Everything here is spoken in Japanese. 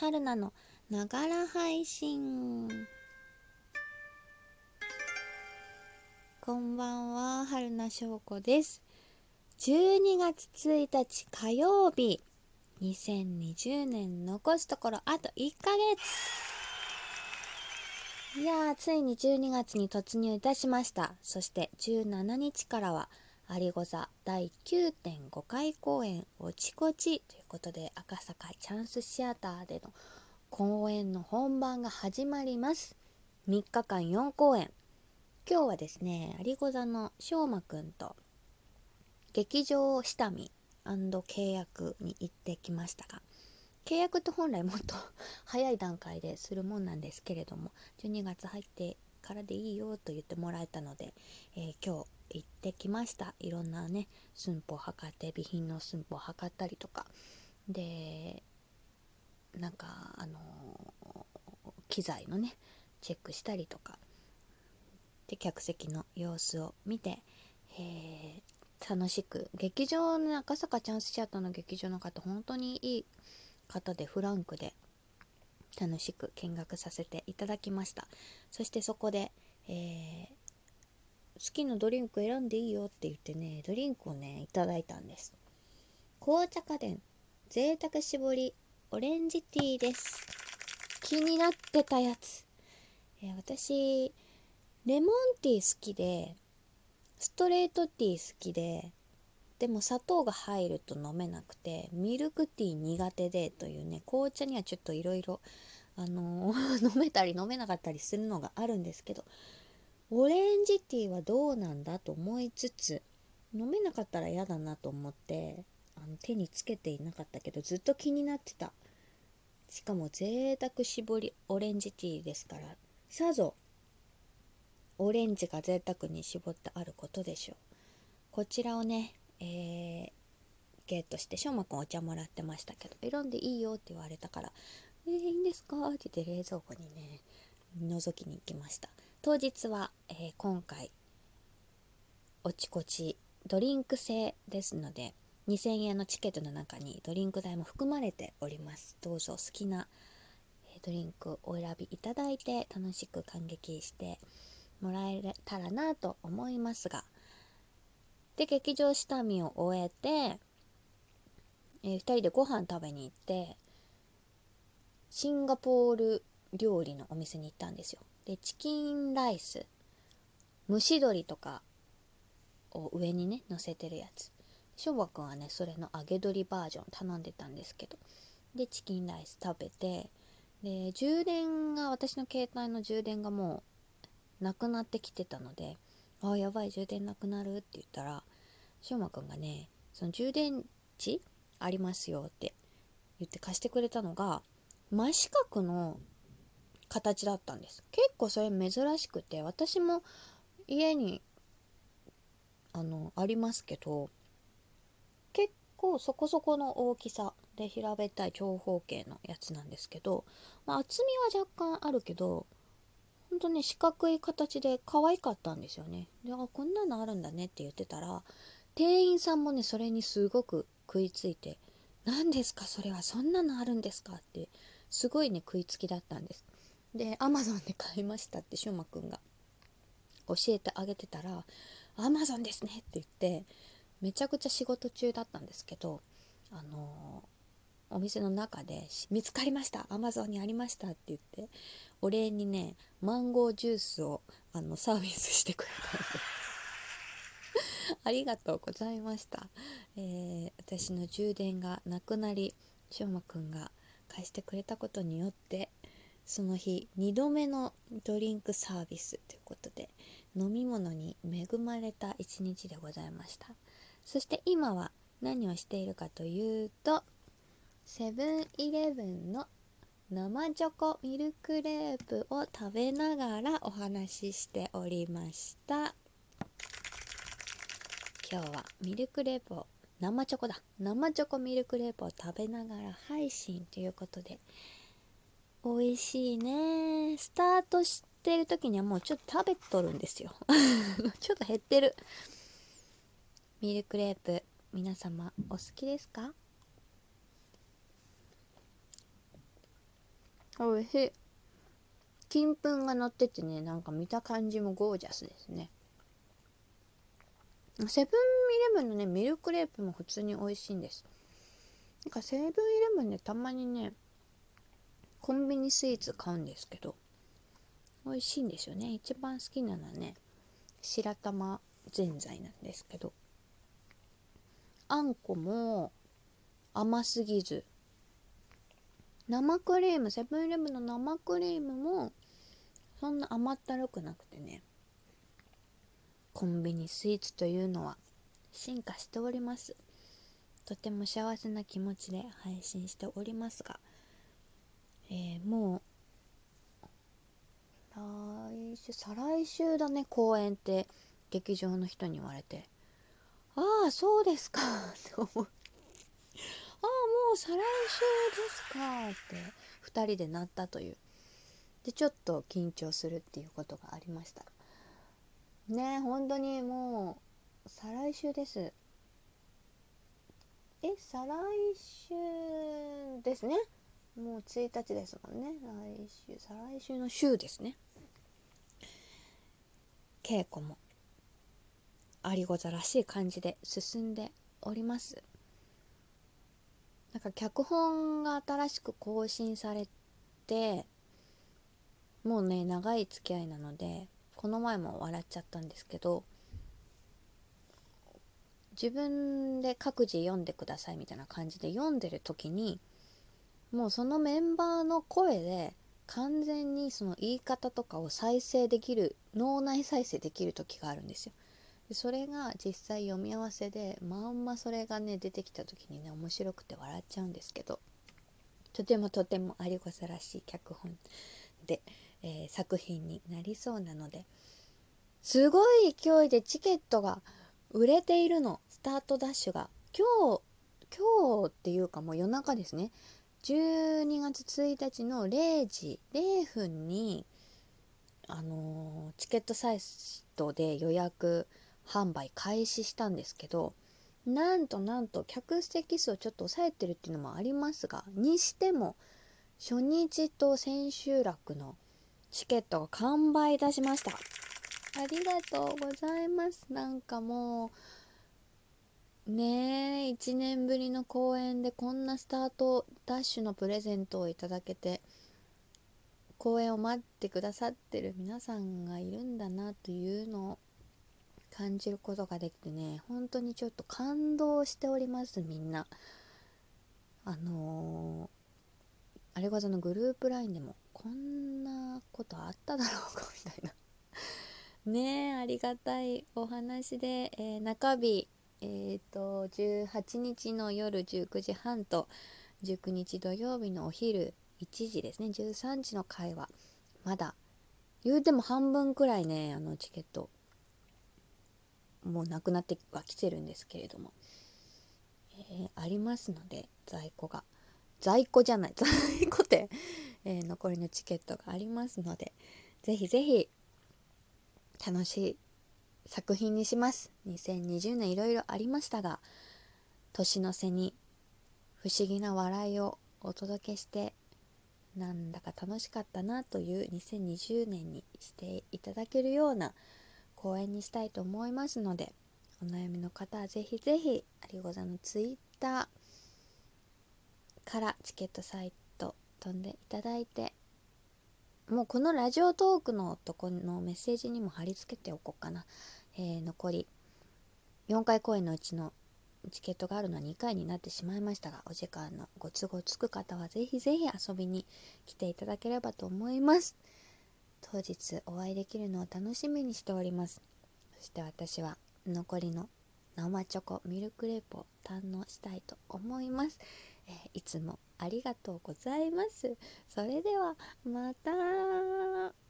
春菜のながら配信。こんばんは春菜翔子です。12月1日火曜日。2020年残すところあと1ヶ月。いやーついに12月に突入いたしました。そして17日からは有子座第9.5回公演「おちこち」ということで赤坂チャンスシアターでの公演の本番が始まります。3日間4公演。今日はですね有子座のしょうまくんと劇場下見契約に行ってきましたが契約って本来もっと早い段階でするもんなんですけれども12月入ってからでいいよと言ってもらえたので、えー、今日行ってきました。いろんなね寸法測って備品の寸法測ったりとか。でなんかあの機材のねチェックしたりとか。で客席の様子を見て、えー、楽しく。劇場の赤坂チャンスシアターの劇場の方本当にいい方でフランクで。楽しく見学させていただきましたそしてそこで、えー、好きなドリンク選んでいいよって言ってね、ドリンクをね、いただいたんです。紅茶家電、贅沢絞り、オレンジティーです。気になってたやつ。えー、私、レモンティー好きで、ストレートティー好きで、でも砂糖が入ると飲めなくて、ミルクティー苦手でというね、紅茶にはちょっといろいろ、あのー、飲めたり飲めなかったりするのがあるんですけど、オレンジティーはどうなんだと思いつつ飲めなかったら嫌だなと思ってあの手につけていなかったけどずっと気になってた。しかも贅沢絞りオレンジティーですからさぞオレンジが贅沢に絞ってあることでしょう。こちらをね、えー、ゲットしてしょうまくんお茶もらってましたけど選んでいいよって言われたからえー、いいんですかって言って冷蔵庫にね覗きに行きました。当日は、えー、今回おちこちドリンク制ですので2000円のチケットの中にドリンク代も含まれております。どうぞ好きなドリンクをお選びいただいて楽しく感激してもらえたらなと思いますがで劇場下見を終えて、えー、2人でご飯食べに行ってシンガポール料理のお店に行ったんですよ。でチキンライス蒸し鶏とかを上にね乗せてるやつ。しょうばくんはねそれの揚げ鶏バージョン頼んでたんですけどでチキンライス食べてで充電が私の携帯の充電がもうなくなってきてたのであやばい充電なくなるって言ったらしょうまくんがねその充電池ありますよって言って貸してくれたのが真四角の形だったんです。結構それ珍しくて私も家にあのありますけど結構そこそこの大きさで平べったい長方形のやつなんですけど、まあ、厚みは若干あるけどほんとね四角い形で可愛かったんですよね。であこんなのあるんだねって言ってたら店員さんもねそれにすごく食いついて「何ですかそれはそんなのあるんですか?」ってすごいね食いつきだったんです。で、アマゾンで買いましたってしゅうまくんが。教えてあげてたら、アマゾンですねって言って、めちゃくちゃ仕事中だったんですけど、あのー、お店の中で見つかりましたアマゾンにありましたって言ってお礼にねマンゴージュースをあのサービスしてくれたんです。ありがとうございました、えー、私の充電がなくなりしょうまくんが貸してくれたことによってその日2度目のドリンクサービスということで飲み物に恵まれた一日でございました。そして今は何をしているかというとセブンイレブンの生チョコミルクレープを食べながらお話ししておりました。今日はミルクレープを生チョコだ。生チョコミルクレープを食べながら配信ということで美味しいね。スタートしてる時にはもうちょっと食べとるんですよ。ちょっと減ってる。ミルクレープ皆様お好きですか？おいしい。金粉が乗っててねなんか見た感じもゴージャスですね。セブンイレブンのねミルクレープも普通に美味しいんです。なんかセブンイレブンでたまにねコンビニスイーツ買うんですけど美味しいんですよね。一番好きなのはね白玉ぜんざいなんですけど。あんこも甘すぎず生クリームセブンイレブンの生クリームもそんな甘ったるくなくてね。コンビニスイーツというのは進化しております。とても幸せな気持ちで配信しておりますが、えー、もう来週再来週だね公演って劇場の人に言われて。ああそうですか。って思う。う再来週ですか？って2人でなったという。でちょっと緊張するっていうことがありました。ね本当にもう再来週です。え再来週ですね。もう1日ですもんね。来週再来週の週ですね。稽古も有ござらしい感じで進んでおります。なんか脚本が新しく更新されてもうね長い付き合いなのでこの前も笑っちゃったんですけど自分で各自読んでくださいみたいな感じで読んでる時にもうそのメンバーの声で完全にその言い方とかを再生できる脳内再生できる時があるんですよ。それが実際読み合わせでまんまそれがね出てきた時にね面白くて笑っちゃうんですけどとてもとても有子さらしい脚本でえー、作品になりそうなのですごい勢いでチケットが売れているのスタートダッシュが今日今日っていうかもう夜中ですね。12月1日の0時0分にあのー、チケットサイトで予約販売開始したんですけどなんとなんと客席数をちょっと抑えてるっていうのもありますがにしても初日と千秋楽のチケットが完売いたしました。ありがとうございます。なんかもう、ねえ、1年ぶりの公演でこんなスタートダッシュのプレゼントをいただけて、公演を待ってくださってる皆さんがいるんだなというのを感じることができてね、本当にちょっと感動しております、みんな。あのー、あれごとのグループ LINE でもこんなことあっただろうかみたいな。ねえありがたいお話で、えー、中日えっ、ー、と18日の夜19時半と19日土曜日のお昼1時ですね13時の会話。まだ言うても半分くらいねあのチケット。もうなくなってはきてるんですけれども、えー、ありますので在庫が。在庫じゃない。在庫ってえー、残りのチケットがありますのでぜひぜひ楽しい作品にします。2020年いろいろありましたが年の瀬に不思議な笑いをお届けしてなんだか楽しかったなという2020年にしていただけるような公演にしたいと思いますのでお悩みの方はぜひぜひ有ござのツイッターからチケットサイト飛んでいただいてもうこのラジオトークのとこのメッセージにも貼り付けておこうかな、えー、残り4回公演のうちのチケットがあるのは2回になってしまいましたがお時間のご都合つく方はぜひぜひ遊びに来ていただければと思います。当日お会いできるのを楽しみにしております。そして私は残りの生チョコミルクレープを堪能したいと思います。えー、いつもありがとうございます。それではまた。